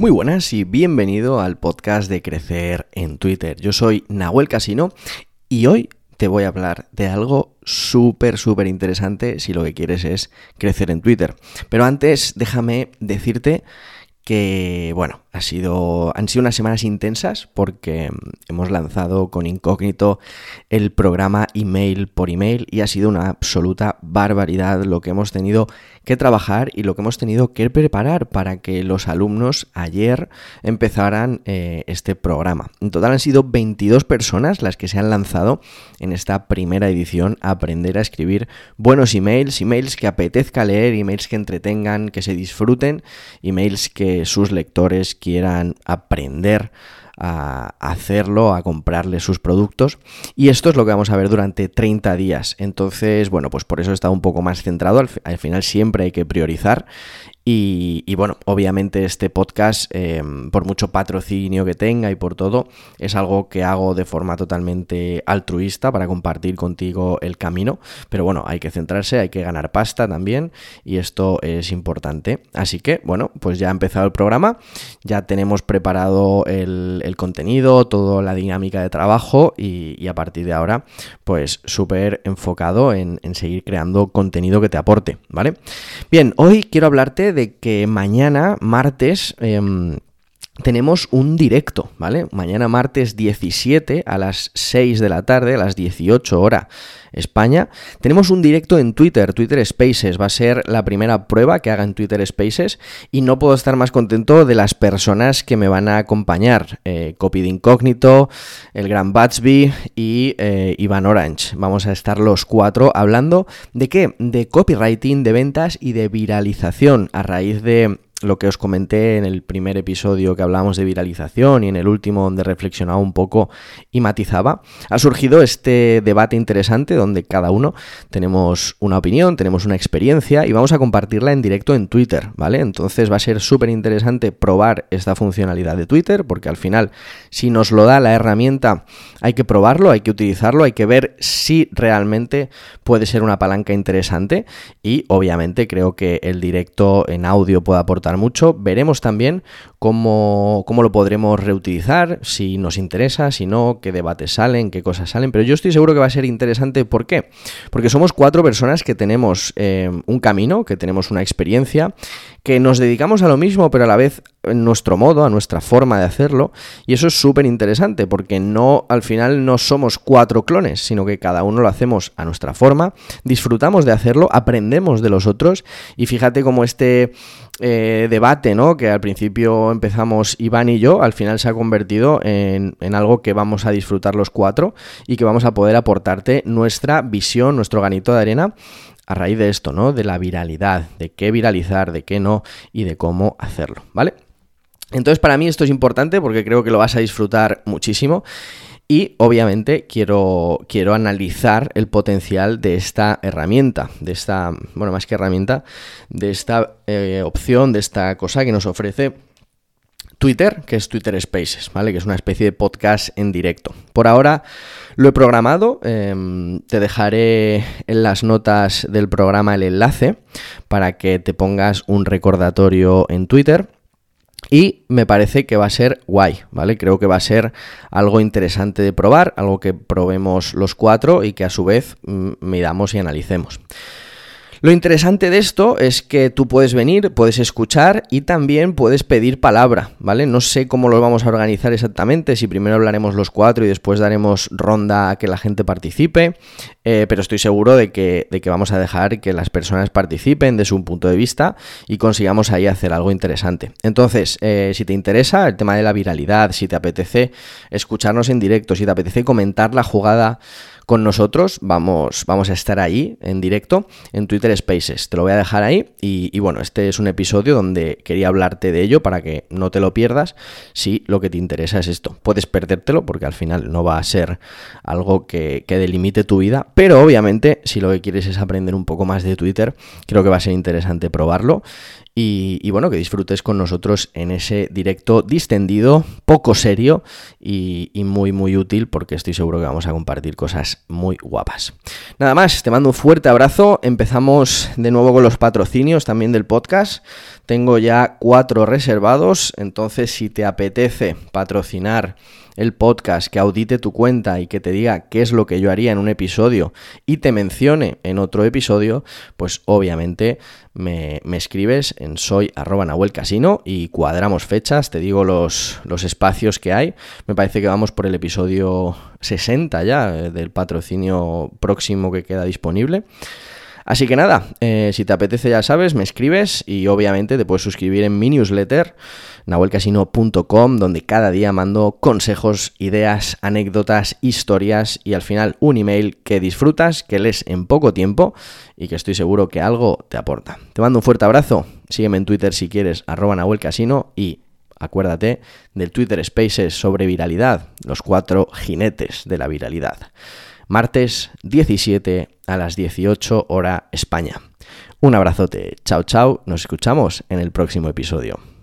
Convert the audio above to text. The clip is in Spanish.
Muy buenas y bienvenido al podcast de Crecer en Twitter. Yo soy Nahuel Casino y hoy te voy a hablar de algo súper, súper interesante si lo que quieres es crecer en Twitter. Pero antes déjame decirte que, bueno, ha sido, han sido unas semanas intensas porque mm, hemos lanzado con incógnito el programa email por email y ha sido una absoluta barbaridad lo que hemos tenido que trabajar y lo que hemos tenido que preparar para que los alumnos ayer empezaran eh, este programa. En total han sido 22 personas las que se han lanzado en esta primera edición a aprender a escribir buenos emails, emails que apetezca leer, emails que entretengan, que se disfruten, emails que sus lectores quieran aprender a hacerlo, a comprarle sus productos. Y esto es lo que vamos a ver durante 30 días. Entonces, bueno, pues por eso está un poco más centrado. Al, final siempre hay que priorizar. Y, bueno, obviamente este podcast, eh, por mucho patrocinio que tenga y por todo, es algo que hago de forma totalmente altruista para compartir contigo el camino. Pero bueno, hay que centrarse, hay que ganar pasta también y esto es importante. Así que bueno, pues ya ha empezado el programa, ya tenemos preparado el, contenido, toda la dinámica de trabajo y, a partir de ahora, pues súper enfocado en, en seguir creando contenido que te aporte, ¿vale? Bien, hoy quiero hablarte de de que mañana, martes, em, tenemos un directo, ¿vale? Mañana martes 17 a las 6 de la tarde, a las 18 horas España, tenemos un directo en Twitter, Twitter Spaces, va a ser la primera prueba que haga en Twitter Spaces y no puedo estar más contento de las personas que me van a acompañar, eh, Copy de Incógnito, el Gran Batsby y eh, Iván Orange. Vamos a estar los cuatro hablando de qué? De copywriting, de ventas y de viralización a raíz de lo que os comenté en el primer episodio que hablábamos de viralización y en el último donde reflexionaba un poco y matizaba, ha surgido este debate interesante donde cada uno tenemos una opinión, tenemos una experiencia y vamos a compartirla en directo en Twitter, ¿vale? Entonces va a ser súper interesante probar esta funcionalidad de Twitter porque al final si nos lo da la herramienta hay que probarlo, hay que utilizarlo, hay que ver si realmente puede ser una palanca interesante y obviamente creo que el directo en audio puede aportar mucho. Veremos también cómo, cómo lo podremos reutilizar, si nos interesa, si no, qué debates salen, qué cosas salen. Pero yo estoy seguro que va a ser interesante. ¿Por qué? Porque somos cuatro personas que tenemos eh, un camino, que tenemos una experiencia, que nos dedicamos a lo mismo, pero a la vez en nuestro modo, a nuestra forma de hacerlo. Y eso es súper interesante porque no, al final no somos cuatro clones, sino que cada uno lo hacemos a nuestra forma, disfrutamos de hacerlo, aprendemos de los otros. Y fíjate cómo este eh, debate, ¿no? Que al principio empezamos Iván y yo, al final se ha convertido en, en, algo que vamos a disfrutar los cuatro y que vamos a poder aportarte nuestra visión, nuestro ganito de arena a raíz de esto, ¿no? De la viralidad, de qué viralizar, de qué no y de cómo hacerlo, ¿vale? Entonces para mí esto es importante porque creo que lo vas a disfrutar muchísimo y obviamente quiero, quiero analizar el potencial de esta herramienta, de esta, bueno, más que herramienta, de esta eh, opción, de esta cosa que nos ofrece Twitter, que es Twitter Spaces, ¿vale? Que es una especie de podcast en directo. Por ahora lo he programado, em, te dejaré en las notas del programa el enlace para que te pongas un recordatorio en Twitter. Y me parece que va a ser guay, ¿vale? Creo que va a ser algo interesante de probar, algo que probemos los cuatro y que a su vez mm, midamos y analicemos. Lo interesante de esto es que tú puedes venir, puedes escuchar y también puedes pedir palabra, ¿vale? No sé cómo lo vamos a organizar exactamente, si primero hablaremos los cuatro y después daremos ronda a que la gente participe, eh, pero estoy seguro de que, de que vamos a dejar que las personas participen de su punto de vista y consigamos ahí hacer algo interesante. Entonces, eh, si te interesa el tema de la viralidad, si te apetece escucharnos en directo, si te apetece comentar la jugada con nosotros. Vamos, vamos a estar ahí en directo en Twitter Spaces. Te lo voy a dejar ahí. Y, bueno, este es un episodio donde quería hablarte de ello para que no te lo pierdas si lo que te interesa es esto. Puedes perdértelo porque al final no va a ser algo que, que delimite tu vida. Pero obviamente, si lo que quieres es aprender un poco más de Twitter, creo que va a ser interesante probarlo. Y, bueno, que disfrutes con nosotros en ese directo distendido, poco serio y, muy, muy útil porque estoy seguro que vamos a compartir cosas muy guapas. Nada más, te mando un fuerte abrazo. Empezamos de nuevo con los patrocinios también del podcast. Tengo ya cuatro reservados, entonces si te apetece patrocinar el podcast, que audite tu cuenta y que te diga qué es lo que yo haría en un episodio y te mencione en otro episodio, pues obviamente me, escribes en soy arroba Nahuel Casino y cuadramos fechas, te digo los, los espacios que hay. Me parece que vamos por el episodio 60 ya eh, del patrocinio próximo que queda disponible. Así que nada, eh, si te apetece ya sabes, me escribes y obviamente te puedes suscribir en mi newsletter nahuelcasino.com donde cada día mando consejos, ideas, anécdotas, historias y al final un email que disfrutas, que lees en poco tiempo y que estoy seguro que algo te aporta. Te mando un fuerte abrazo, sígueme en Twitter si quieres, arroba nahuelcasino y acuérdate del Twitter Spaces sobre viralidad, los cuatro jinetes de la viralidad martes 17 a las 18 hora España. Un abrazote, chao chao, nos escuchamos en el próximo episodio.